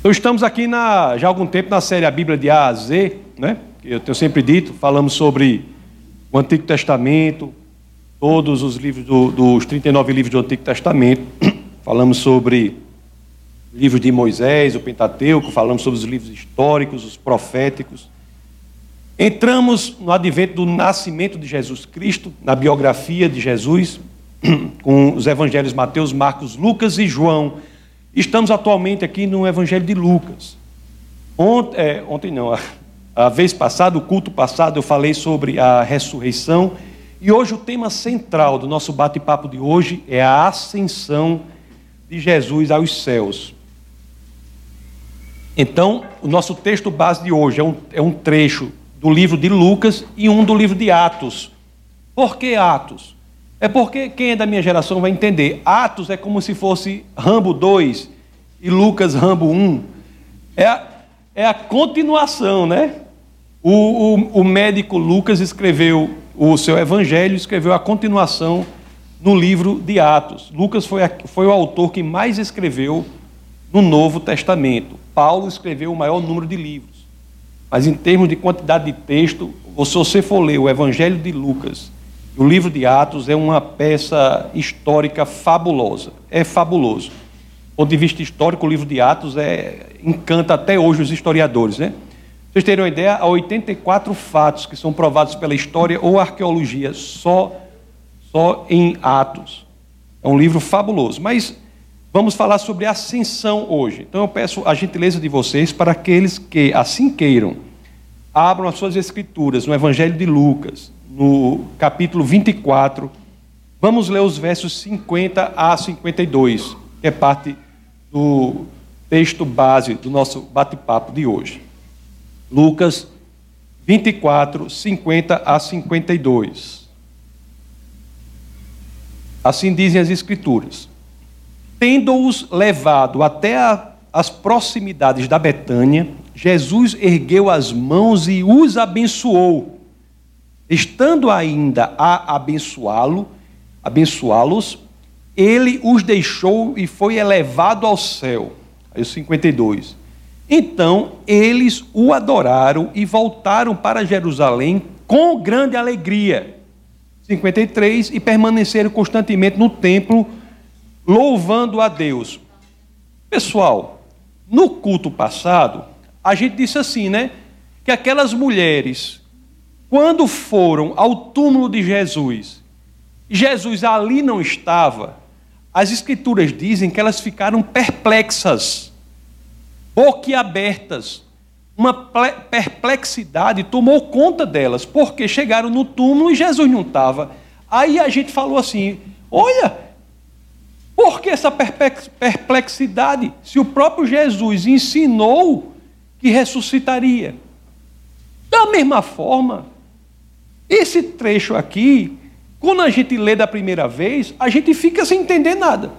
Então estamos aqui na, já há algum tempo na série A Bíblia de A a Z, né? Eu tenho sempre dito, falamos sobre o Antigo Testamento, todos os livros do, dos 39 livros do Antigo Testamento. Falamos sobre livros de Moisés, o Pentateuco, falamos sobre os livros históricos, os proféticos. Entramos no advento do nascimento de Jesus Cristo, na biografia de Jesus, com os evangelhos Mateus, Marcos, Lucas e João. Estamos atualmente aqui no Evangelho de Lucas. Ontem, é, ontem não, a, a vez passada, o culto passado, eu falei sobre a ressurreição. E hoje o tema central do nosso bate-papo de hoje é a ascensão de Jesus aos céus. Então, o nosso texto base de hoje é um, é um trecho do livro de Lucas e um do livro de Atos. Por que Atos? É porque quem é da minha geração vai entender. Atos é como se fosse Rambo 2 e Lucas Rambo 1. É a, é a continuação, né? O, o, o médico Lucas escreveu o seu evangelho, escreveu a continuação no livro de Atos. Lucas foi, a, foi o autor que mais escreveu no Novo Testamento. Paulo escreveu o maior número de livros. Mas em termos de quantidade de texto, se você for ler o Evangelho de Lucas o livro de Atos é uma peça histórica fabulosa. É fabuloso. Do ponto de vista histórico, o livro de Atos é, encanta até hoje os historiadores. Né? Vocês terem uma ideia, há 84 fatos que são provados pela história ou arqueologia só, só em Atos. É um livro fabuloso. Mas vamos falar sobre ascensão hoje. Então eu peço a gentileza de vocês para aqueles que assim queiram, abram as suas escrituras no Evangelho de Lucas, no capítulo 24. Vamos ler os versos 50 a 52, que é parte do texto base do nosso bate-papo de hoje. Lucas 24, 50 a 52. Assim dizem as Escrituras: Tendo-os levado até a, as proximidades da Betânia, Jesus ergueu as mãos e os abençoou. Estando ainda a abençoá-lo, abençoá-los, ele os deixou e foi elevado ao céu. Aí o 52. Então eles o adoraram e voltaram para Jerusalém com grande alegria. 53. E permaneceram constantemente no templo, louvando a Deus. Pessoal, no culto passado, a gente disse assim, né? Que aquelas mulheres quando foram ao túmulo de Jesus, Jesus ali não estava, as Escrituras dizem que elas ficaram perplexas, boquiabertas. Uma perplexidade tomou conta delas, porque chegaram no túmulo e Jesus não estava. Aí a gente falou assim: olha, por que essa perplexidade? Se o próprio Jesus ensinou que ressuscitaria. Da mesma forma, esse trecho aqui, quando a gente lê da primeira vez, a gente fica sem entender nada.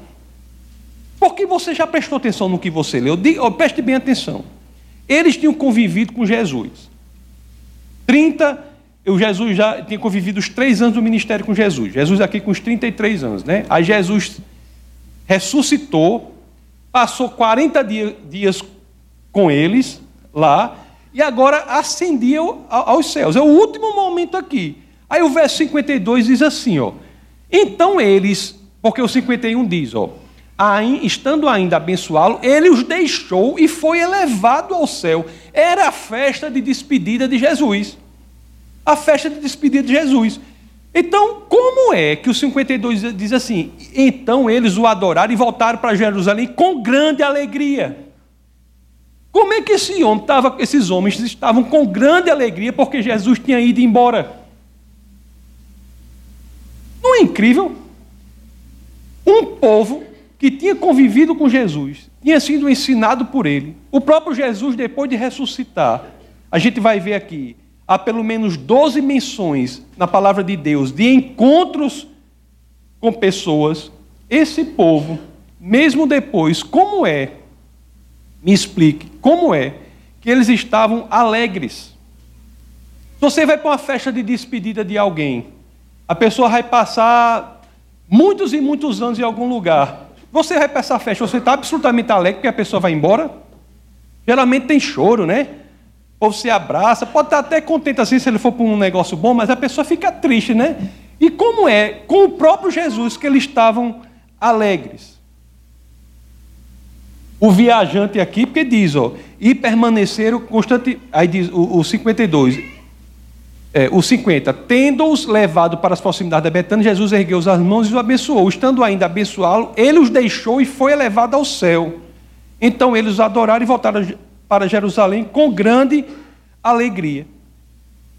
Porque você já prestou atenção no que você leu? Preste bem atenção. Eles tinham convivido com Jesus. 30, o Jesus já tinha convivido os três anos do ministério com Jesus. Jesus aqui com os 33 anos, né? Aí Jesus ressuscitou, passou 40 dias com eles lá, e agora ascendia aos céus. É o último momento aqui. Aí o verso 52 diz assim, ó. Então eles, porque o 51 diz, ó, estando ainda abençoá-lo, ele os deixou e foi elevado ao céu. Era a festa de despedida de Jesus. A festa de despedida de Jesus. Então, como é que o 52 diz assim? Então eles o adoraram e voltaram para Jerusalém com grande alegria. Como é que esse homem tava, esses homens estavam com grande alegria porque Jesus tinha ido embora? Não é incrível? Um povo que tinha convivido com Jesus, tinha sido ensinado por ele. O próprio Jesus, depois de ressuscitar, a gente vai ver aqui, há pelo menos 12 menções na palavra de Deus de encontros com pessoas. Esse povo, mesmo depois, como é me explique como é que eles estavam alegres. Você vai para uma festa de despedida de alguém, a pessoa vai passar muitos e muitos anos em algum lugar. Você vai para essa festa, você está absolutamente alegre porque a pessoa vai embora? Geralmente tem choro, né? O povo se abraça, pode estar até contente assim se ele for para um negócio bom, mas a pessoa fica triste, né? E como é com o próprio Jesus que eles estavam alegres? O viajante aqui, porque diz, ó, e permaneceram constante. Aí diz o, o 52, é, o 50, tendo-os levado para as proximidades da Betânia, Jesus ergueu as mãos e os abençoou. Estando ainda a abençoá-lo, ele os deixou e foi elevado ao céu. Então eles os adoraram e voltaram para Jerusalém com grande alegria.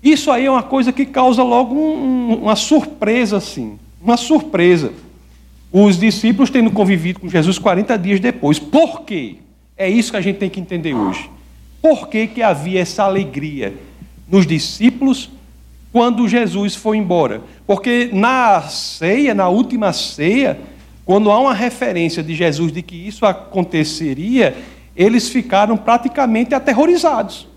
Isso aí é uma coisa que causa logo um, uma surpresa, assim. Uma surpresa. Os discípulos tendo convivido com Jesus 40 dias depois. Por quê? É isso que a gente tem que entender hoje. Por que, que havia essa alegria nos discípulos quando Jesus foi embora? Porque na ceia, na última ceia, quando há uma referência de Jesus de que isso aconteceria, eles ficaram praticamente aterrorizados.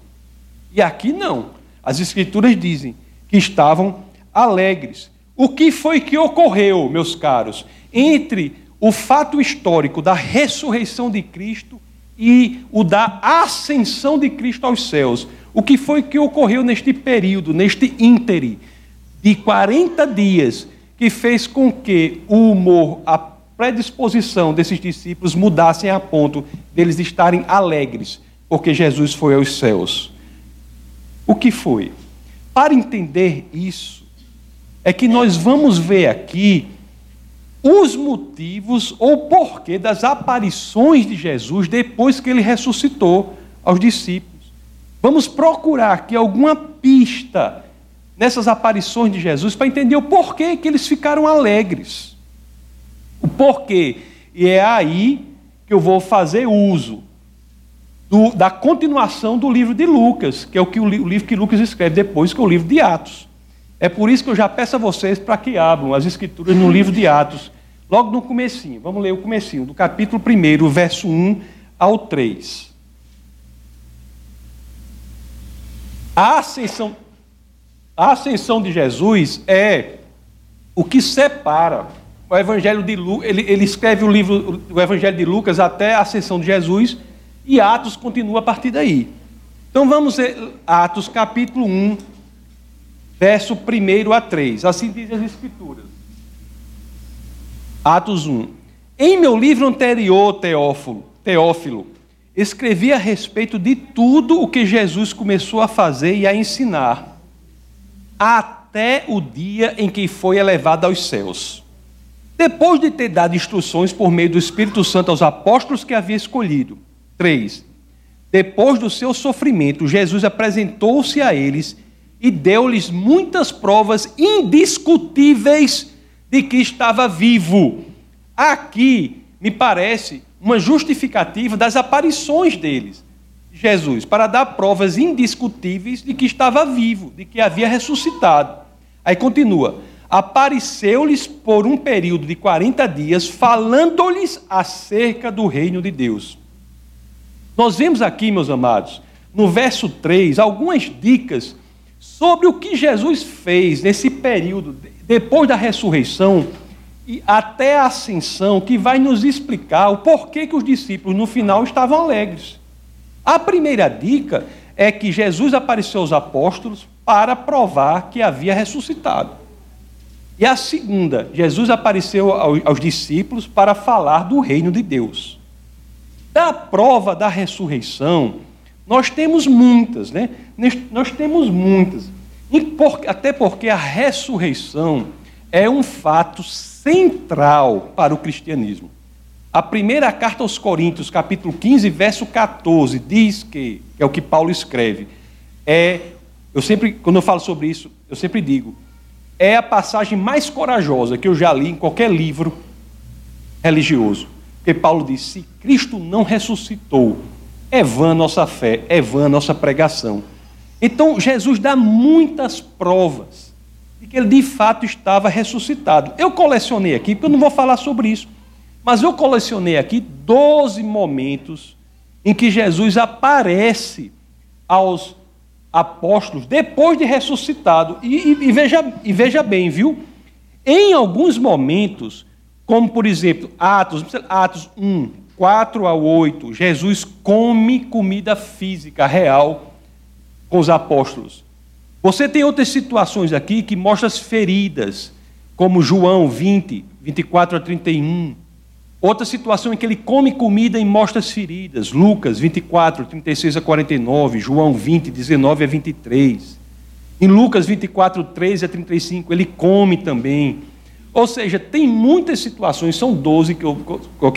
E aqui não. As Escrituras dizem que estavam alegres. O que foi que ocorreu, meus caros, entre o fato histórico da ressurreição de Cristo e o da ascensão de Cristo aos céus? O que foi que ocorreu neste período, neste íntere de 40 dias, que fez com que o humor, a predisposição desses discípulos mudassem a ponto deles estarem alegres, porque Jesus foi aos céus? O que foi? Para entender isso, é que nós vamos ver aqui os motivos ou porquê das aparições de Jesus depois que ele ressuscitou aos discípulos. Vamos procurar aqui alguma pista nessas aparições de Jesus para entender o porquê que eles ficaram alegres. O porquê. E é aí que eu vou fazer uso do, da continuação do livro de Lucas, que é o, que o, o livro que Lucas escreve depois, que é o livro de Atos. É por isso que eu já peço a vocês para que abram as escrituras no livro de Atos, logo no comecinho. Vamos ler o comecinho, do capítulo 1, verso 1 ao 3. A ascensão, a ascensão de Jesus é o que separa o Evangelho de Lucas. Ele, ele escreve o livro, o Evangelho de Lucas até a ascensão de Jesus e Atos continua a partir daí. Então vamos ver Atos capítulo 1, verso 1 a 3. Assim diz as Escrituras. Atos 1. Em meu livro anterior, Teófilo, Teófilo, escrevi a respeito de tudo o que Jesus começou a fazer e a ensinar, até o dia em que foi elevado aos céus. Depois de ter dado instruções por meio do Espírito Santo aos apóstolos que havia escolhido, 3. Depois do seu sofrimento, Jesus apresentou-se a eles e deu-lhes muitas provas indiscutíveis de que estava vivo. Aqui, me parece, uma justificativa das aparições deles, Jesus, para dar provas indiscutíveis de que estava vivo, de que havia ressuscitado. Aí continua: apareceu-lhes por um período de 40 dias, falando-lhes acerca do reino de Deus. Nós vemos aqui, meus amados, no verso 3, algumas dicas sobre o que Jesus fez nesse período, depois da ressurreição e até a ascensão, que vai nos explicar o porquê que os discípulos no final estavam alegres. A primeira dica é que Jesus apareceu aos apóstolos para provar que havia ressuscitado. E a segunda, Jesus apareceu aos discípulos para falar do reino de Deus. Da prova da ressurreição, nós temos muitas, né? Nós temos muitas. Até porque a ressurreição é um fato central para o cristianismo. A primeira carta aos Coríntios, capítulo 15, verso 14, diz que, que é o que Paulo escreve, é, eu sempre, quando eu falo sobre isso, eu sempre digo, é a passagem mais corajosa que eu já li em qualquer livro religioso. Porque Paulo diz: se Cristo não ressuscitou, é vã nossa fé, é vã nossa pregação. Então Jesus dá muitas provas de que ele de fato estava ressuscitado. Eu colecionei aqui, porque eu não vou falar sobre isso, mas eu colecionei aqui 12 momentos em que Jesus aparece aos apóstolos depois de ressuscitado. E, e, e, veja, e veja bem, viu? Em alguns momentos, como por exemplo, Atos, Atos 1, 4 ao 8, Jesus come comida física real com os apóstolos. Você tem outras situações aqui que mostram as feridas, como João 20, 24 a 31. Outra situação em que ele come comida e mostra as feridas, Lucas 24, 36 a 49, João 20, 19 a 23. Em Lucas 24, 13 a 35, ele come também. Ou seja, tem muitas situações, são 12, que eu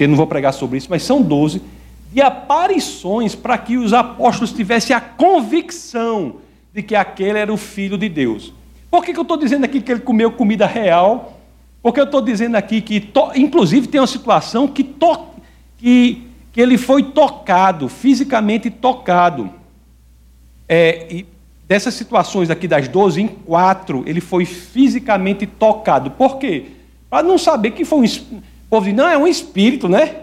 não vou pregar sobre isso, mas são 12, de aparições para que os apóstolos tivessem a convicção de que aquele era o Filho de Deus. Por que, que eu estou dizendo aqui que ele comeu comida real? Porque eu estou dizendo aqui que, to... inclusive, tem uma situação que, to... que, que ele foi tocado, fisicamente tocado. É, e Dessas situações aqui das 12, em quatro, ele foi fisicamente tocado. Por quê? Para não saber que foi um. O povo diz, não, é um espírito, né?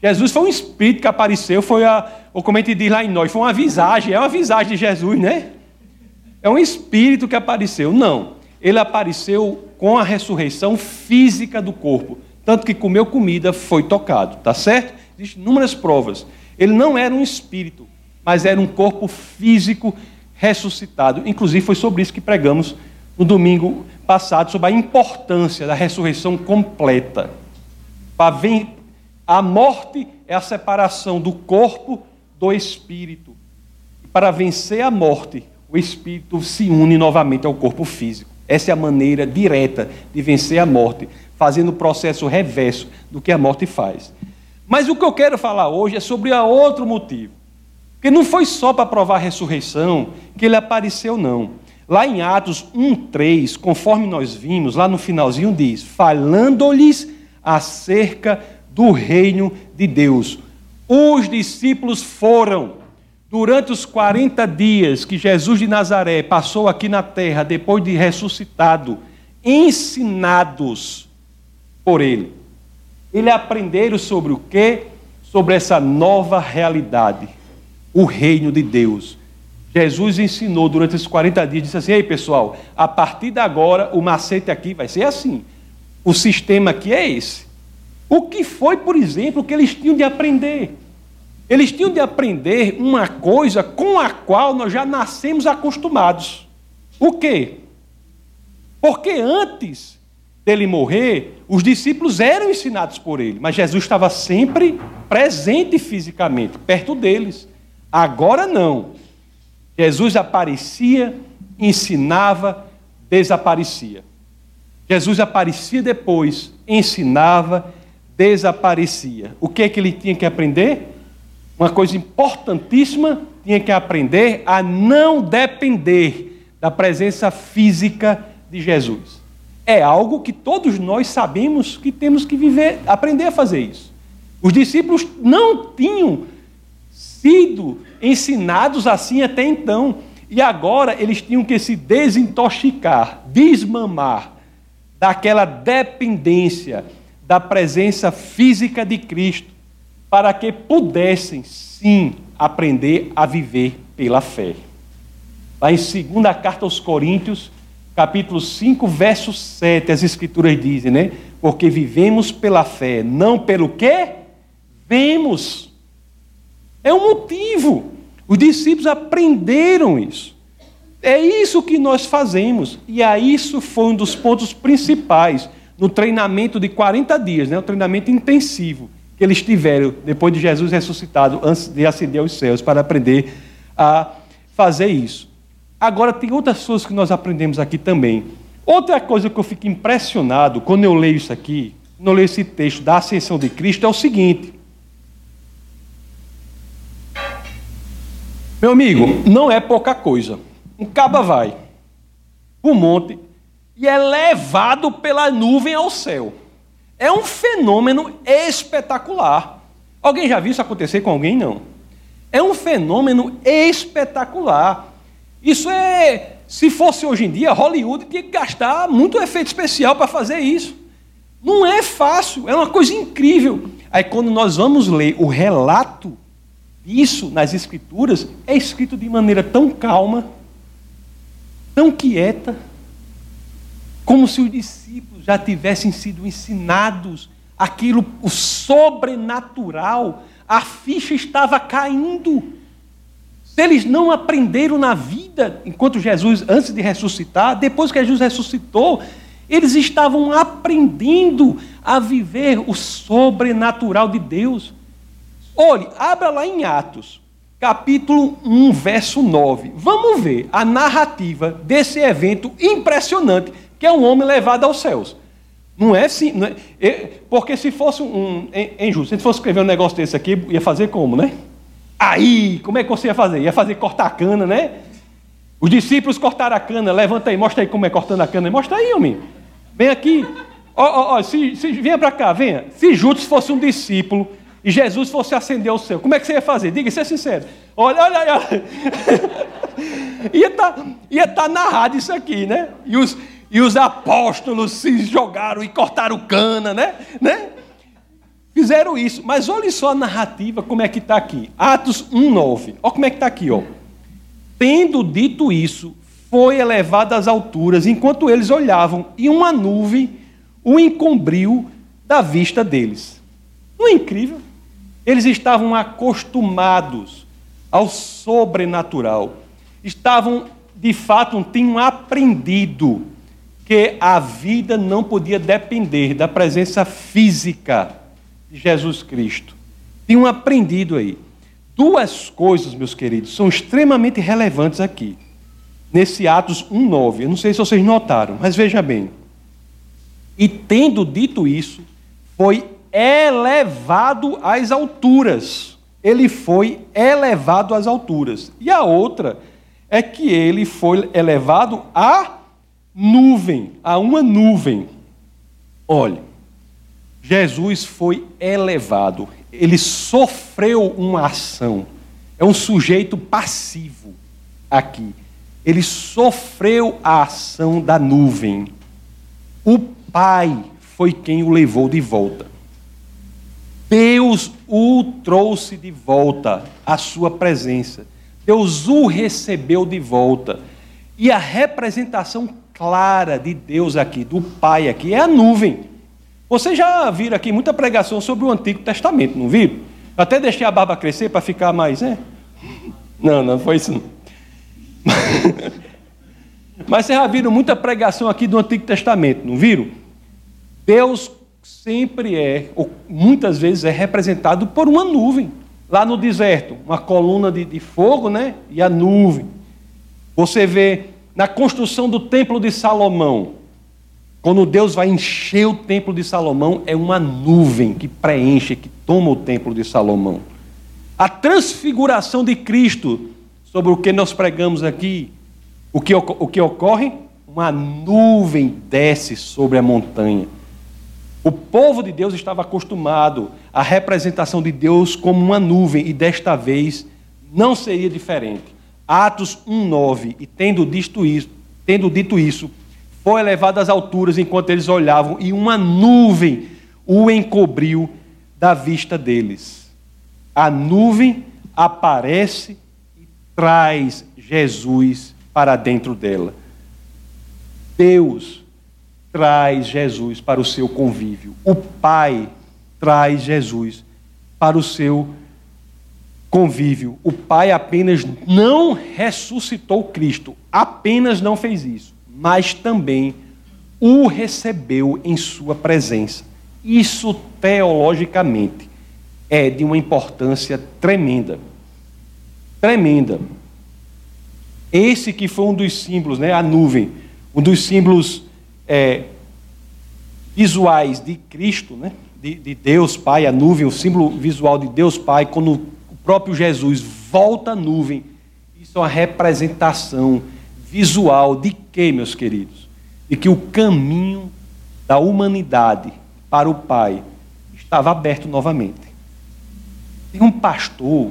Jesus foi um espírito que apareceu, foi a, ou como diz lá em nós, foi uma visagem, é uma visagem de Jesus, né? É um espírito que apareceu. Não. Ele apareceu com a ressurreição física do corpo. Tanto que comeu comida, foi tocado. Tá certo? Existem inúmeras provas. Ele não era um espírito, mas era um corpo físico ressuscitado. Inclusive, foi sobre isso que pregamos no domingo passado, sobre a importância da ressurreição completa. A morte é a separação do corpo do espírito. Para vencer a morte, o espírito se une novamente ao corpo físico. Essa é a maneira direta de vencer a morte, fazendo o processo reverso do que a morte faz. Mas o que eu quero falar hoje é sobre outro motivo. Porque não foi só para provar a ressurreição que ele apareceu, não. Lá em Atos 1,3, conforme nós vimos, lá no finalzinho diz: falando-lhes acerca do reino de Deus. Os discípulos foram, durante os 40 dias que Jesus de Nazaré passou aqui na terra, depois de ressuscitado, ensinados por ele. Ele aprenderam sobre o quê? Sobre essa nova realidade o reino de Deus. Jesus ensinou durante esses 40 dias, disse assim: Ei pessoal, a partir de agora o macete aqui vai ser assim. O sistema aqui é esse. O que foi, por exemplo, que eles tinham de aprender? Eles tinham de aprender uma coisa com a qual nós já nascemos acostumados. O quê? Porque antes dele morrer, os discípulos eram ensinados por ele, mas Jesus estava sempre presente fisicamente, perto deles. Agora não. Jesus aparecia, ensinava, desaparecia. Jesus aparecia depois, ensinava, desaparecia. O que é que ele tinha que aprender? Uma coisa importantíssima, tinha que aprender a não depender da presença física de Jesus. É algo que todos nós sabemos que temos que viver, aprender a fazer isso. Os discípulos não tinham sido ensinados assim até então. E agora eles tinham que se desintoxicar, desmamar daquela dependência da presença física de Cristo, para que pudessem sim aprender a viver pela fé. Lá em 2 carta aos Coríntios, capítulo 5, verso 7, as escrituras dizem, né? Porque vivemos pela fé, não pelo que vemos. É um motivo. Os discípulos aprenderam isso. É isso que nós fazemos. E a isso foi um dos pontos principais no treinamento de 40 dias, né? o treinamento intensivo que eles tiveram depois de Jesus ressuscitado, antes de ascender aos céus, para aprender a fazer isso. Agora, tem outras coisas que nós aprendemos aqui também. Outra coisa que eu fico impressionado quando eu leio isso aqui, quando eu leio esse texto da ascensão de Cristo, é o seguinte: Meu amigo, não é pouca coisa. Um caba vai o monte e é levado pela nuvem ao céu. É um fenômeno espetacular. Alguém já viu isso acontecer com alguém? Não. É um fenômeno espetacular. Isso é, se fosse hoje em dia, Hollywood tinha que gastar muito efeito especial para fazer isso. Não é fácil, é uma coisa incrível. Aí quando nós vamos ler o relato isso nas Escrituras é escrito de maneira tão calma, tão quieta, como se os discípulos já tivessem sido ensinados aquilo, o sobrenatural, a ficha estava caindo. Se eles não aprenderam na vida, enquanto Jesus, antes de ressuscitar, depois que Jesus ressuscitou, eles estavam aprendendo a viver o sobrenatural de Deus. Olhe, abra lá em Atos, capítulo 1, verso 9. Vamos ver a narrativa desse evento impressionante, que é um homem levado aos céus. Não é assim, não é, porque se fosse um, em, justo, se a gente fosse escrever um negócio desse aqui, ia fazer como, né? Aí, como é que você ia fazer? Ia fazer cortar a cana, né? Os discípulos cortaram a cana, levanta aí, mostra aí como é cortando a cana, mostra aí, homem. Vem aqui. Ó, ó, ó, se, se, venha para cá, venha. Se Judas fosse um discípulo e Jesus fosse acender o céu, como é que você ia fazer? Diga, seja sincero. Olha, olha, olha. ia estar tá, tá narrado isso aqui, né? E os, e os apóstolos se jogaram e cortaram cana, né? né? Fizeram isso. Mas olha só a narrativa, como é que está aqui. Atos 1,9. Olha como é que está aqui, ó. Tendo dito isso, foi elevado às alturas, enquanto eles olhavam, e uma nuvem o encobriu da vista deles. Não é incrível? Eles estavam acostumados ao sobrenatural. Estavam, de fato, tinham aprendido que a vida não podia depender da presença física de Jesus Cristo. Tinham aprendido aí. Duas coisas, meus queridos, são extremamente relevantes aqui. Nesse Atos 1,9. Eu não sei se vocês notaram, mas veja bem. E tendo dito isso, foi elevado às alturas. Ele foi elevado às alturas. E a outra é que ele foi elevado à nuvem, a uma nuvem. Olhe, Jesus foi elevado, ele sofreu uma ação. É um sujeito passivo aqui. Ele sofreu a ação da nuvem. O Pai foi quem o levou de volta. Deus o trouxe de volta à sua presença. Deus o recebeu de volta. E a representação clara de Deus aqui, do Pai aqui, é a nuvem. Vocês já viram aqui muita pregação sobre o Antigo Testamento, não viram? Até deixei a barba crescer para ficar mais, né? Não, não foi isso. Não. Mas vocês já viram muita pregação aqui do Antigo Testamento, não viram? Deus sempre é, ou muitas vezes é representado por uma nuvem. Lá no deserto, uma coluna de, de fogo, né? E a nuvem. Você vê na construção do templo de Salomão, quando Deus vai encher o templo de Salomão, é uma nuvem que preenche, que toma o templo de Salomão. A transfiguração de Cristo, sobre o que nós pregamos aqui, o que, o que ocorre? Uma nuvem desce sobre a montanha. O povo de Deus estava acostumado à representação de Deus como uma nuvem, e desta vez não seria diferente. Atos 1,9, e tendo dito isso, tendo dito isso foi elevado às alturas enquanto eles olhavam, e uma nuvem o encobriu da vista deles. A nuvem aparece e traz Jesus para dentro dela. Deus traz Jesus para o seu convívio. O Pai traz Jesus para o seu convívio. O Pai apenas não ressuscitou Cristo, apenas não fez isso mas também o recebeu em sua presença. Isso, teologicamente, é de uma importância tremenda. Tremenda. Esse que foi um dos símbolos, né, a nuvem, um dos símbolos é, visuais de Cristo, né, de, de Deus Pai, a nuvem, o símbolo visual de Deus Pai, quando o próprio Jesus volta à nuvem, isso é uma representação visual de que, meus queridos? De que o caminho da humanidade para o Pai estava aberto novamente. Tem um pastor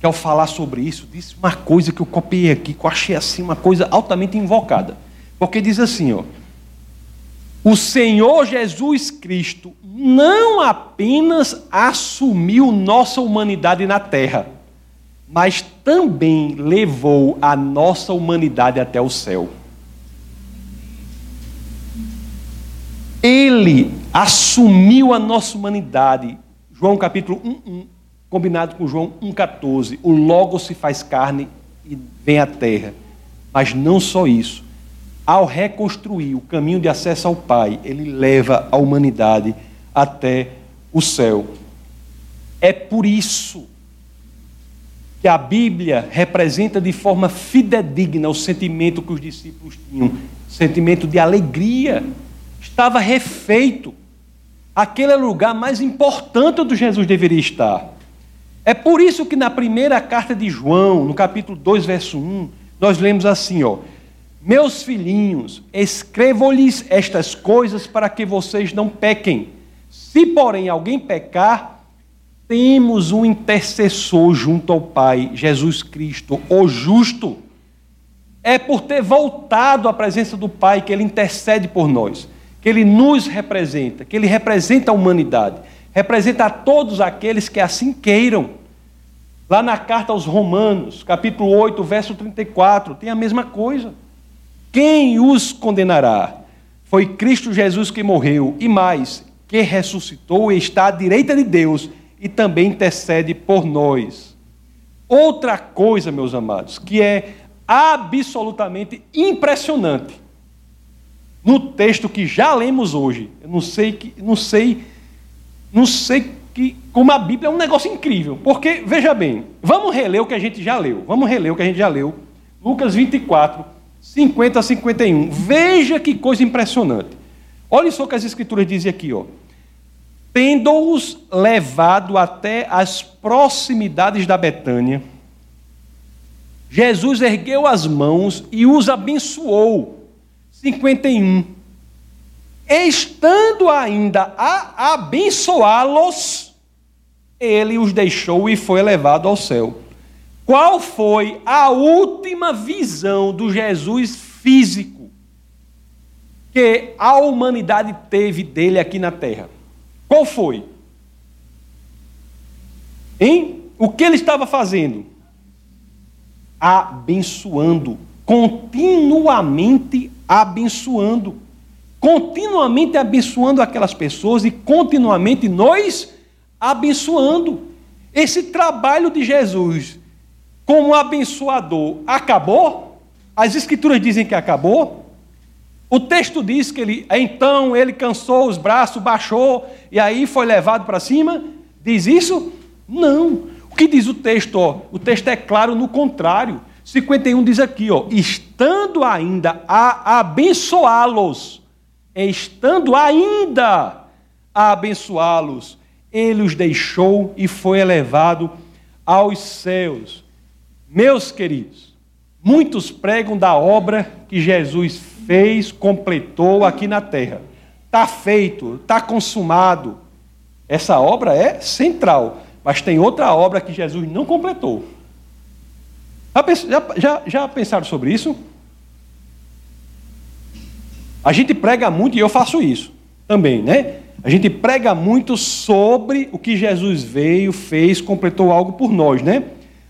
que, ao falar sobre isso, disse uma coisa que eu copiei aqui, que eu achei assim uma coisa altamente invocada. Porque diz assim, ó. O Senhor Jesus Cristo não apenas assumiu nossa humanidade na terra, mas também levou a nossa humanidade até o céu. Ele assumiu a nossa humanidade. João capítulo 1, 1 combinado com João 1,14. O Logo se faz carne e vem à terra. Mas não só isso. Ao reconstruir o caminho de acesso ao Pai, ele leva a humanidade até o céu. É por isso que a Bíblia representa de forma fidedigna o sentimento que os discípulos tinham, sentimento de alegria. Estava refeito. Aquele é o lugar mais importante onde Jesus deveria estar. É por isso que na primeira carta de João, no capítulo 2, verso 1, nós lemos assim, ó: Meus filhinhos, escrevo-lhes estas coisas para que vocês não pequem. Se, porém, alguém pecar, temos um intercessor junto ao Pai, Jesus Cristo, o justo. É por ter voltado à presença do Pai que ele intercede por nós, que ele nos representa, que ele representa a humanidade, representa a todos aqueles que assim queiram. Lá na carta aos Romanos, capítulo 8, verso 34, tem a mesma coisa. Quem os condenará? Foi Cristo Jesus que morreu, e mais, que ressuscitou e está à direita de Deus e também intercede por nós. Outra coisa, meus amados, que é absolutamente impressionante no texto que já lemos hoje. Eu não sei que não sei não sei que como a Bíblia é um negócio incrível. Porque, veja bem, vamos reler o que a gente já leu. Vamos reler o que a gente já leu. Lucas 24, 50 a 51. Veja que coisa impressionante. Olha só o que as escrituras dizem aqui, ó. Tendo-os levado até as proximidades da Betânia, Jesus ergueu as mãos e os abençoou. 51. Estando ainda a abençoá-los, ele os deixou e foi levado ao céu. Qual foi a última visão do Jesus físico que a humanidade teve dele aqui na terra? Qual foi? Hein? O que ele estava fazendo? Abençoando, continuamente abençoando, continuamente abençoando aquelas pessoas e continuamente nós abençoando. Esse trabalho de Jesus como abençoador acabou? As escrituras dizem que acabou? O texto diz que ele, então ele cansou os braços, baixou e aí foi levado para cima? Diz isso? Não. O que diz o texto? O texto é claro no contrário. 51 diz aqui, ó, estando ainda a abençoá-los, estando ainda a abençoá-los, ele os deixou e foi elevado aos céus. Meus queridos, muitos pregam da obra que Jesus fez, completou aqui na terra. Está feito, está consumado. Essa obra é central, mas tem outra obra que Jesus não completou. Já, já, já pensaram sobre isso? A gente prega muito e eu faço isso também, né? A gente prega muito sobre o que Jesus veio, fez, completou algo por nós, né?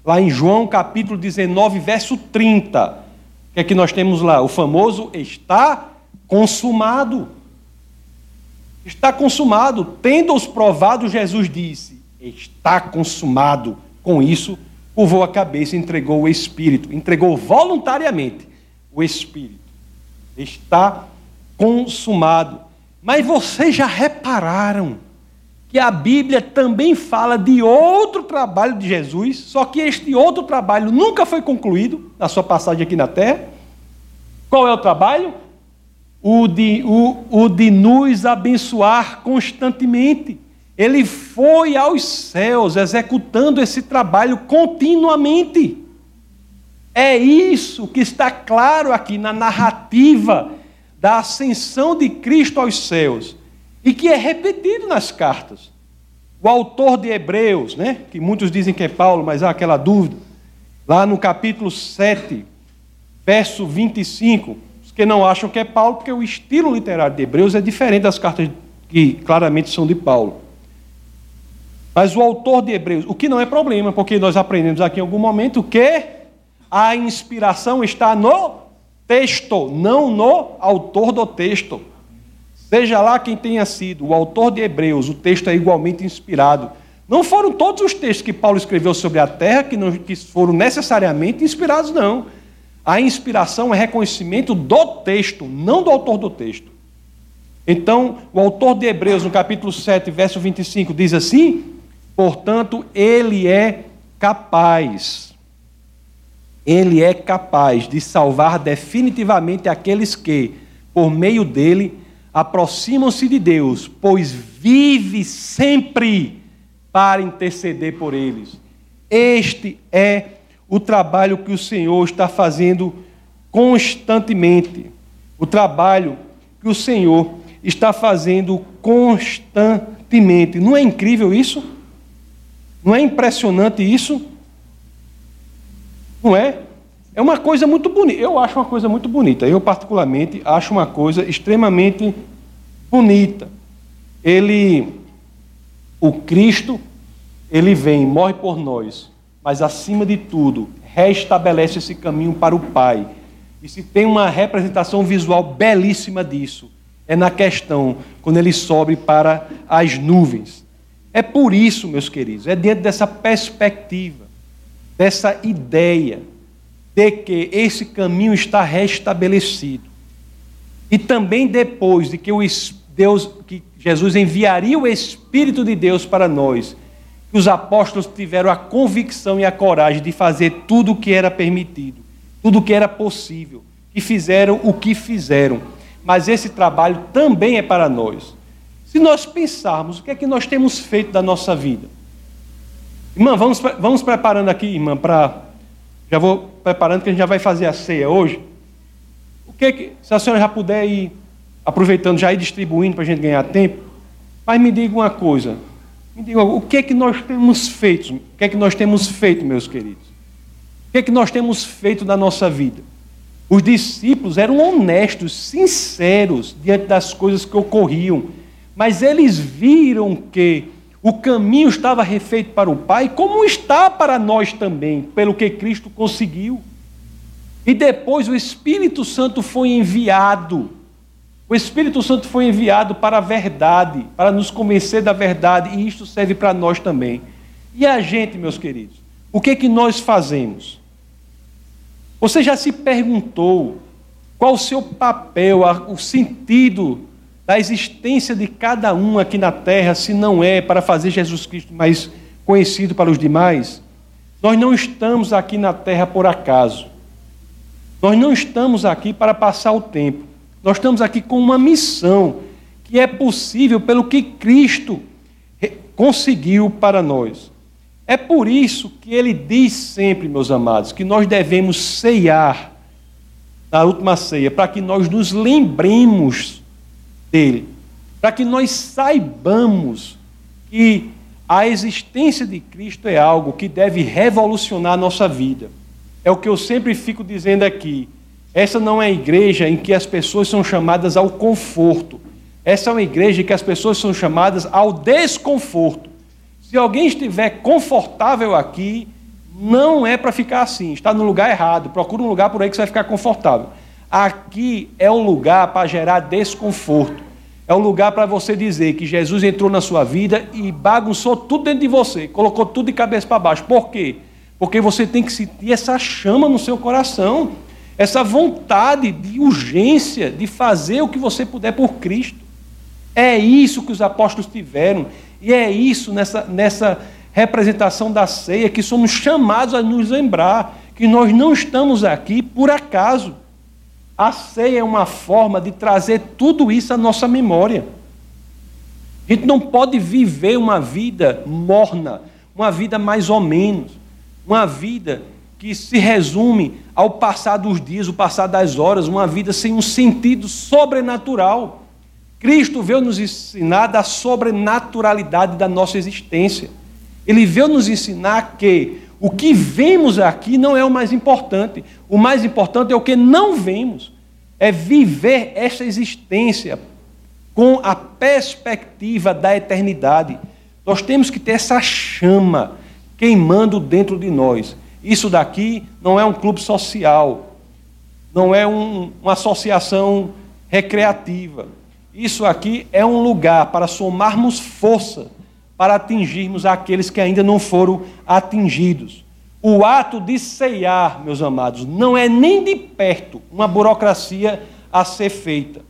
Lá em João capítulo 19, verso 30. O que é que nós temos lá? O famoso está consumado. Está consumado. Tendo-os provado, Jesus disse: Está consumado. Com isso, curvou a cabeça e entregou o Espírito. Entregou voluntariamente o Espírito. Está consumado. Mas vocês já repararam que a Bíblia também fala de outro trabalho de Jesus, só que este outro trabalho nunca foi concluído na sua passagem aqui na terra? Qual é o trabalho? O de, o, o de nos abençoar constantemente. Ele foi aos céus executando esse trabalho continuamente. É isso que está claro aqui na narrativa da ascensão de Cristo aos céus e que é repetido nas cartas. O autor de Hebreus, né, que muitos dizem que é Paulo, mas há aquela dúvida, lá no capítulo 7, verso 25, os que não acham que é Paulo, porque o estilo literário de Hebreus é diferente das cartas que claramente são de Paulo. Mas o autor de Hebreus, o que não é problema, porque nós aprendemos aqui em algum momento que a inspiração está no texto, não no autor do texto. Seja lá quem tenha sido o autor de Hebreus, o texto é igualmente inspirado. Não foram todos os textos que Paulo escreveu sobre a terra que, não, que foram necessariamente inspirados, não. A inspiração é reconhecimento do texto, não do autor do texto. Então, o autor de Hebreus, no capítulo 7, verso 25, diz assim: Portanto, ele é capaz, ele é capaz de salvar definitivamente aqueles que, por meio dele, aproximam-se de Deus, pois vive sempre para interceder por eles. Este é o trabalho que o Senhor está fazendo constantemente. O trabalho que o Senhor está fazendo constantemente. Não é incrível isso? Não é impressionante isso? Não é? É uma coisa muito bonita. Eu acho uma coisa muito bonita. Eu, particularmente, acho uma coisa extremamente bonita. Ele, o Cristo, ele vem, morre por nós, mas acima de tudo, restabelece esse caminho para o Pai. E se tem uma representação visual belíssima disso, é na questão quando ele sobe para as nuvens. É por isso, meus queridos, é dentro dessa perspectiva, dessa ideia de que esse caminho está restabelecido. E também depois de que o Deus, que Jesus enviaria o Espírito de Deus para nós, que os apóstolos tiveram a convicção e a coragem de fazer tudo o que era permitido, tudo o que era possível, e fizeram o que fizeram mas esse trabalho também é para nós. Se nós pensarmos o que é que nós temos feito da nossa vida. Irmã, vamos, vamos preparando aqui, irmã, para. Já vou preparando que a gente já vai fazer a ceia hoje. O que que. Se a senhora já puder ir aproveitando, já ir distribuindo para a gente ganhar tempo, mas me diga uma coisa. Me diga o que é que nós temos feito? O que é que nós temos feito, meus queridos? O que é que nós temos feito da nossa vida? Os discípulos eram honestos, sinceros diante das coisas que ocorriam, mas eles viram que o caminho estava refeito para o Pai, como está para nós também, pelo que Cristo conseguiu. E depois o Espírito Santo foi enviado. O Espírito Santo foi enviado para a verdade, para nos convencer da verdade, e isto serve para nós também. E a gente, meus queridos, o que que nós fazemos? Você já se perguntou qual o seu papel, o sentido da existência de cada um aqui na terra, se não é para fazer Jesus Cristo mais conhecido para os demais? Nós não estamos aqui na terra por acaso. Nós não estamos aqui para passar o tempo. Nós estamos aqui com uma missão que é possível pelo que Cristo conseguiu para nós. É por isso que ele diz sempre, meus amados, que nós devemos ceiar na última ceia, para que nós nos lembremos dele, para que nós saibamos que a existência de Cristo é algo que deve revolucionar a nossa vida. É o que eu sempre fico dizendo aqui. Essa não é a igreja em que as pessoas são chamadas ao conforto. Essa é uma igreja em que as pessoas são chamadas ao desconforto. Se alguém estiver confortável aqui, não é para ficar assim, está no lugar errado. Procura um lugar por aí que você vai ficar confortável. Aqui é um lugar para gerar desconforto. É um lugar para você dizer que Jesus entrou na sua vida e bagunçou tudo dentro de você, colocou tudo de cabeça para baixo. Por quê? Porque você tem que sentir essa chama no seu coração, essa vontade de urgência de fazer o que você puder por Cristo. É isso que os apóstolos tiveram. E é isso nessa, nessa representação da ceia que somos chamados a nos lembrar que nós não estamos aqui por acaso. A ceia é uma forma de trazer tudo isso à nossa memória. A gente não pode viver uma vida morna, uma vida mais ou menos, uma vida que se resume ao passar dos dias, o passar das horas, uma vida sem um sentido sobrenatural. Cristo veio nos ensinar da sobrenaturalidade da nossa existência. Ele veio nos ensinar que o que vemos aqui não é o mais importante. O mais importante é o que não vemos. É viver esta existência com a perspectiva da eternidade. Nós temos que ter essa chama queimando dentro de nós. Isso daqui não é um clube social, não é um, uma associação recreativa Isso aqui é um lugar para somarmos força para atingirmos aqueles que ainda não foram atingidos. O ato de ceiar, meus amados, não é nem de perto uma burocracia a ser feita.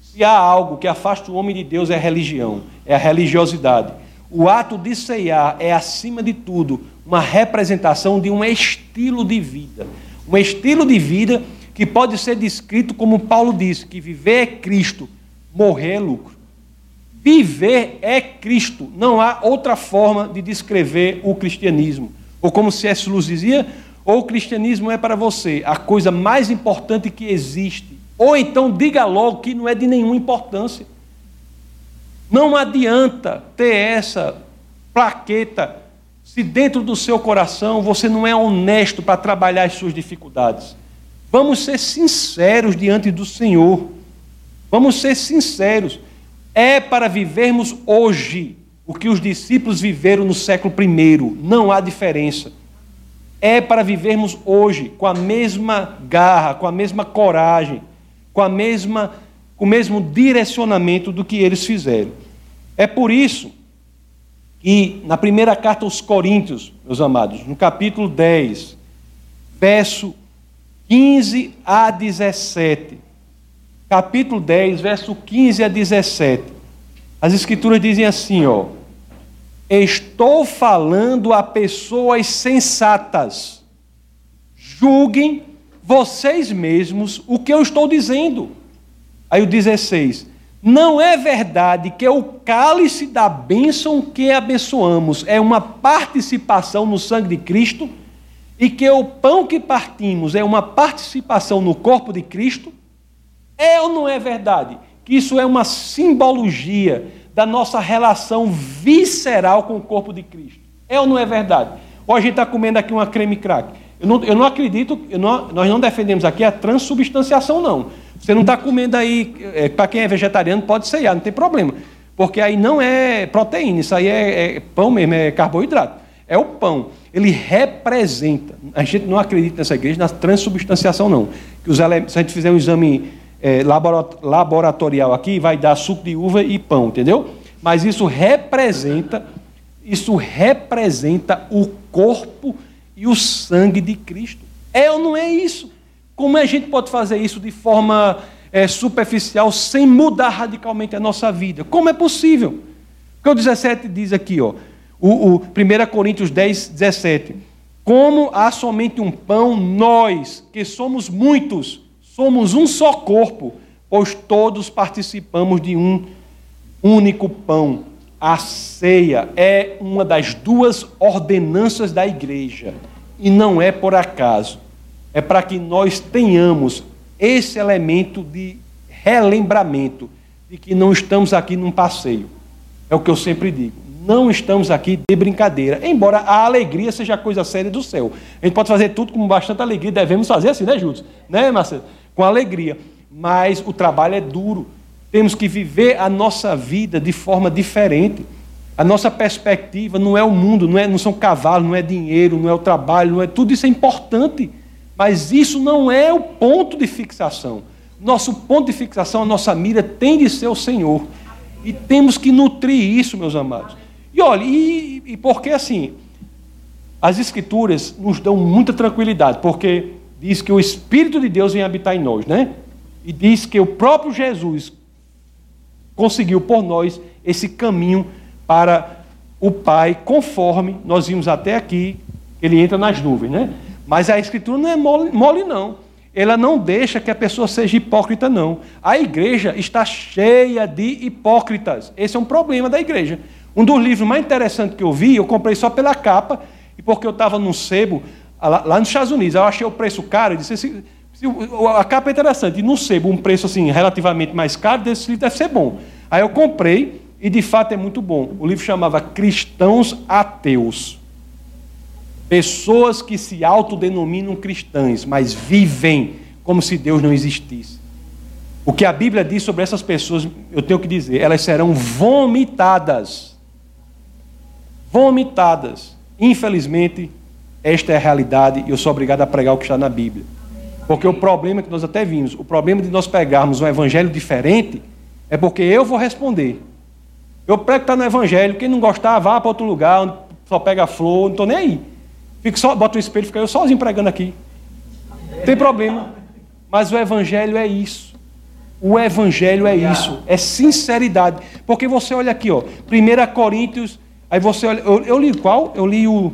Se há algo que afasta o homem de Deus é a religião, é a religiosidade. O ato de ceiar é, acima de tudo, uma representação de um estilo de vida. Um estilo de vida que pode ser descrito como Paulo disse, que viver é Cristo, morrer é lucro. Viver é Cristo. Não há outra forma de descrever o cristianismo. Ou como C.S. Lewis dizia, ou o cristianismo é para você a coisa mais importante que existe. Ou então diga logo que não é de nenhuma importância. Não adianta ter essa plaqueta se dentro do seu coração você não é honesto para trabalhar as suas dificuldades. Vamos ser sinceros diante do Senhor. Vamos ser sinceros. É para vivermos hoje o que os discípulos viveram no século I. Não há diferença. É para vivermos hoje com a mesma garra, com a mesma coragem, com a mesma com o mesmo direcionamento do que eles fizeram. É por isso que na primeira carta aos Coríntios, meus amados, no capítulo 10, verso 15 a 17. Capítulo 10, verso 15 a 17. As escrituras dizem assim, ó: Estou falando a pessoas sensatas. Julguem vocês mesmos o que eu estou dizendo. Aí o 16. Não é verdade que o cálice da bênção que abençoamos é uma participação no sangue de Cristo? e que o pão que partimos é uma participação no corpo de Cristo, é ou não é verdade? Que isso é uma simbologia da nossa relação visceral com o corpo de Cristo. É ou não é verdade? Ou a gente está comendo aqui uma creme crack. Eu não, eu não acredito, eu não, nós não defendemos aqui a transubstanciação, não. Você não está comendo aí, é, para quem é vegetariano pode ceiar, não tem problema. Porque aí não é proteína, isso aí é, é pão mesmo, é carboidrato. É o pão ele representa. A gente não acredita nessa igreja na transubstanciação, não. Que os se a gente fizer um exame é, laboratorial aqui, vai dar suco de uva e pão, entendeu? Mas isso representa, isso representa o corpo e o sangue de Cristo. É ou não é isso? Como a gente pode fazer isso de forma é, superficial sem mudar radicalmente a nossa vida? Como é possível? Porque o 17 diz aqui, ó. O, o 1 Coríntios 10, 17. Como há somente um pão, nós, que somos muitos, somos um só corpo, pois todos participamos de um único pão. A ceia é uma das duas ordenanças da igreja, e não é por acaso. É para que nós tenhamos esse elemento de relembramento de que não estamos aqui num passeio. É o que eu sempre digo não estamos aqui de brincadeira, embora a alegria seja coisa séria do céu. A gente pode fazer tudo com bastante alegria, devemos fazer assim, né, Júlio? Né, Marcelo? Com alegria. Mas o trabalho é duro. Temos que viver a nossa vida de forma diferente. A nossa perspectiva não é o mundo, não, é, não são cavalos, não é dinheiro, não é o trabalho, não é tudo isso é importante. Mas isso não é o ponto de fixação. Nosso ponto de fixação, a nossa mira tem de ser o Senhor. E temos que nutrir isso, meus amados. E olha, e, e porque assim, as Escrituras nos dão muita tranquilidade, porque diz que o Espírito de Deus vem habitar em nós, né? E diz que o próprio Jesus conseguiu por nós esse caminho para o Pai, conforme nós vimos até aqui, ele entra nas nuvens, né? Mas a Escritura não é mole, mole não. Ela não deixa que a pessoa seja hipócrita, não. A igreja está cheia de hipócritas. Esse é um problema da igreja. Um dos livros mais interessantes que eu vi, eu comprei só pela capa, e porque eu estava num sebo, lá, lá, nos Estados Unidos, eu achei o preço caro, e disse assim, a capa é interessante, e no sebo, um preço assim relativamente mais caro, desse livro deve ser bom. Aí eu comprei, e de fato é muito bom. O livro chamava Cristãos Ateus. Pessoas que se autodenominam cristãs, mas vivem como se Deus não existisse. O que a Bíblia diz sobre essas pessoas, eu tenho que dizer, elas serão vomitadas vomitadas. Infelizmente, esta é a realidade e eu sou obrigado a pregar o que está na Bíblia. Porque o problema que nós até vimos, o problema de nós pegarmos um evangelho diferente, É porque eu vou responder. Eu prego que está no Evangelho. Quem não gostar, vá para outro lugar, só pega flor, não estou nem aí. Fico só, bota o espelho, fica eu sozinho pregando aqui. Não tem problema. Mas o Evangelho é isso. O Evangelho é isso. É sinceridade. Porque você olha aqui, ó, 1 Coríntios, aí você olha. Eu, eu li qual? Eu li o.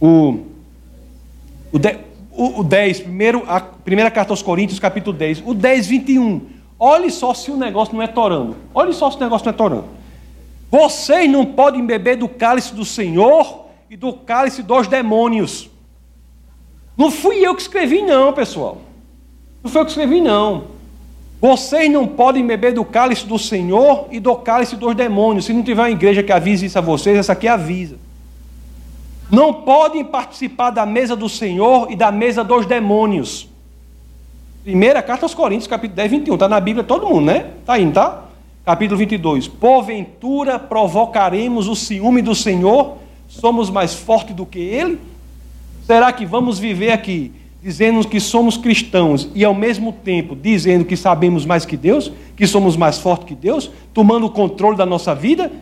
O, o, de, o, o 10, primeiro, a primeira carta aos Coríntios, capítulo 10. O 10, 21. Olhe só se o negócio não é torando. Olhe só se o negócio não é torando. Vocês não podem beber do cálice do Senhor e do cálice dos demônios. Não fui eu que escrevi, não, pessoal. Não foi eu que escrevi, não. Vocês não podem beber do cálice do Senhor e do cálice dos demônios. Se não tiver uma igreja que avise isso a vocês, essa aqui avisa. Não podem participar da mesa do Senhor e da mesa dos demônios. Primeira carta aos Coríntios, capítulo 10, 21. Está na Bíblia todo mundo, né? Está indo, tá? Capítulo 22. Porventura provocaremos o ciúme do Senhor? Somos mais fortes do que Ele? Será que vamos viver aqui dizendo que somos cristãos e ao mesmo tempo dizendo que sabemos mais que Deus, que somos mais fortes que Deus, tomando o controle da nossa vida?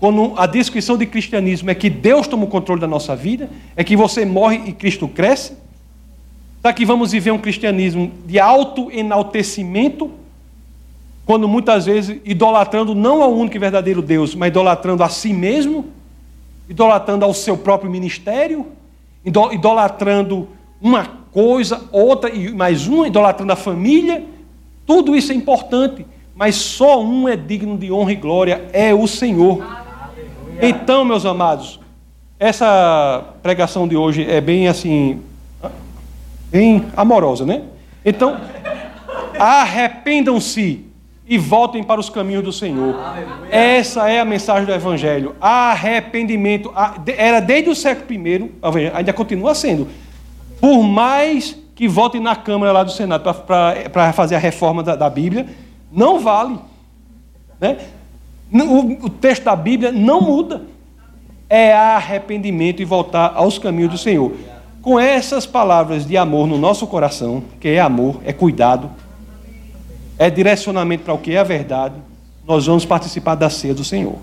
Quando a descrição de cristianismo é que Deus toma o controle da nossa vida, é que você morre e Cristo cresce? Será que vamos viver um cristianismo de auto-enaltecimento, quando muitas vezes idolatrando não ao único e verdadeiro Deus, mas idolatrando a si mesmo, idolatrando ao seu próprio ministério, idolatrando uma coisa, outra e mais uma, idolatrando a família? Tudo isso é importante, mas só um é digno de honra e glória, é o Senhor. Então, meus amados, essa pregação de hoje é bem assim bem amorosa, né? Então, arrependam-se e voltem para os caminhos do Senhor. Essa é a mensagem do Evangelho. Arrependimento. Era desde o século I, ainda continua sendo. Por mais que votem na Câmara lá do Senado para fazer a reforma da, da, Bíblia, não vale. Né? O, texto da Bíblia não muda. É arrependimento e voltar aos caminhos do Senhor. Com essas palavras de amor no nosso coração, que é amor, é cuidado, é direcionamento para o que é a verdade, nós vamos participar da ceia do Senhor.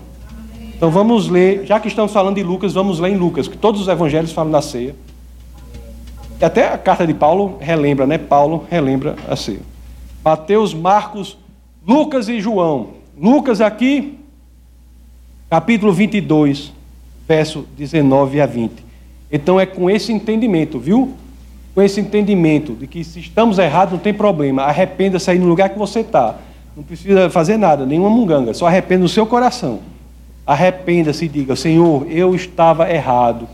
Então vamos ler, já que estamos falando de Lucas, vamos ler em Lucas, que todos os evangelhos falam da ceia. E até a carta de Paulo relembra, né? Paulo relembra a ceia. Mateus, Marcos, Lucas e João. Lucas aqui, capítulo 22, verso 19 a 20. Então é com esse entendimento, viu? Com esse entendimento de que se estamos errados não tem problema. Arrependa-se aí no lugar que você está. Não precisa fazer nada, nenhuma munganga. Só arrependa no seu coração. Arrependa-se e diga: Senhor, eu estava errado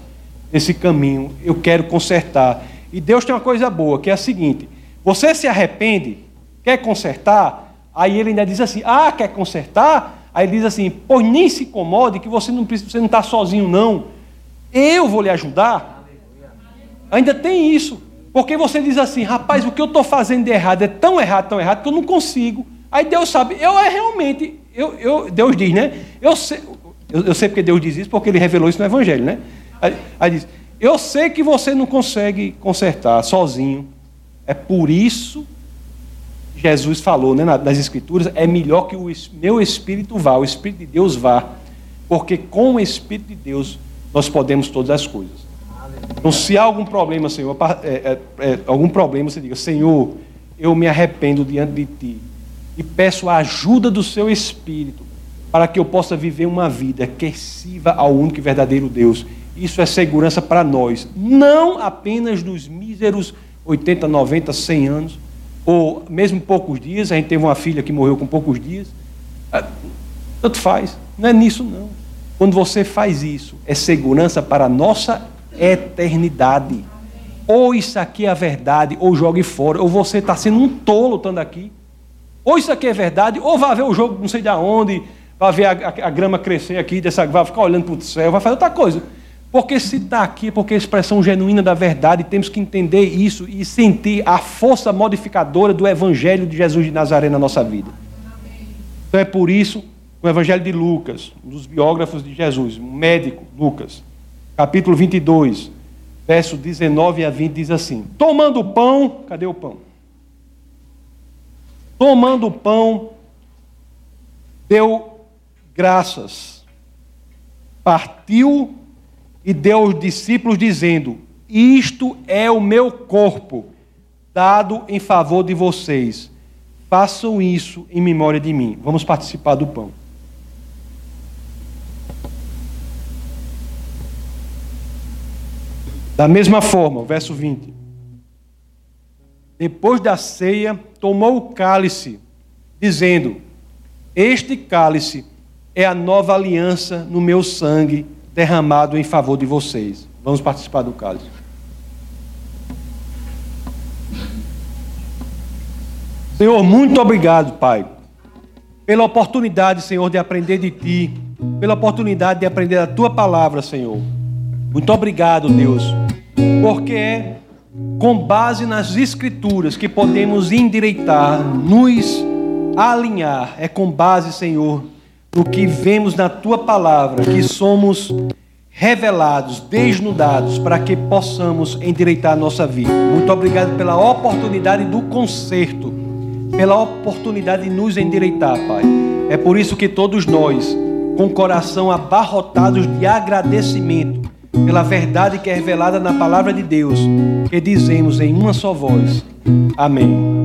nesse caminho. Eu quero consertar. E Deus tem uma coisa boa, que é a seguinte: você se arrepende, quer consertar, aí ele ainda diz assim: Ah, quer consertar? Aí ele diz assim: Pois nem se incomode, que você não precisa, você não está sozinho, não eu vou lhe ajudar. Ainda tem isso. Porque você diz assim, rapaz, o que eu estou fazendo de errado é tão errado, tão errado, que eu não consigo. Aí Deus sabe, eu é realmente, eu, eu, Deus diz, né? Eu sei, eu, eu, sei porque Deus diz isso, porque Ele revelou isso no Evangelho, né? Aí, aí diz, eu sei que você não consegue consertar sozinho. É por isso Jesus falou né, nas Escrituras, é melhor que o meu Espírito vá, o Espírito de Deus vá. Porque com o Espírito de Deus nós podemos todas as coisas. Então, se há algum problema, Senhor, é, é, é, algum problema, você diga, Senhor, eu me arrependo diante de Ti e peço a ajuda do Seu Espírito para que eu possa viver uma vida que sirva ao único e verdadeiro Deus. Isso é segurança para nós, não apenas dos míseros 80, 90, 100 anos, ou mesmo poucos dias. A gente teve uma filha que morreu com poucos dias. Ah, tanto faz, não é nisso não. Quando você faz isso, é segurança para a nossa eternidade. Ou isso aqui é a verdade, ou jogue fora, ou você está sendo um tolo estando aqui. Ou isso aqui é verdade, ou vai ver o jogo não sei de onde, vai ver a, a, a grama crescer aqui, dessa, vai ficar olhando para o céu, vai fazer outra coisa. Porque se está aqui, é porque é a expressão genuína da verdade, temos que entender isso e sentir a força modificadora do Evangelho de Jesus de Nazaré na nossa vida. Então é por isso o Evangelho de Lucas, um dos biógrafos de Jesus, um médico, Lucas, capítulo 22, verso 19 a 20, diz assim: Tomando o pão, cadê o pão? Tomando o pão, deu graças, partiu e deu aos discípulos, dizendo: Isto é o meu corpo, dado em favor de vocês. Façam isso em memória de mim. Vamos participar do pão. Da mesma forma, verso 20. Depois da ceia, tomou o cálice, dizendo: Este cálice é a nova aliança no meu sangue derramado em favor de vocês. Vamos participar do cálice. Senhor, muito obrigado, Pai, pela oportunidade, Senhor, de aprender de Ti, pela oportunidade de aprender a Tua palavra, Senhor. Muito obrigado, Deus, porque é com base nas Escrituras que podemos endireitar, nos alinhar. É com base, Senhor, no que vemos na Tua palavra, que somos revelados, desnudados, para que possamos endireitar a nossa vida. Muito obrigado pela oportunidade do conserto, pela oportunidade de nos endireitar, Pai. É por isso que todos nós, com coração abarrotados de agradecimento, pela verdade que é revelada na palavra de Deus, que dizemos em uma só voz: Amém.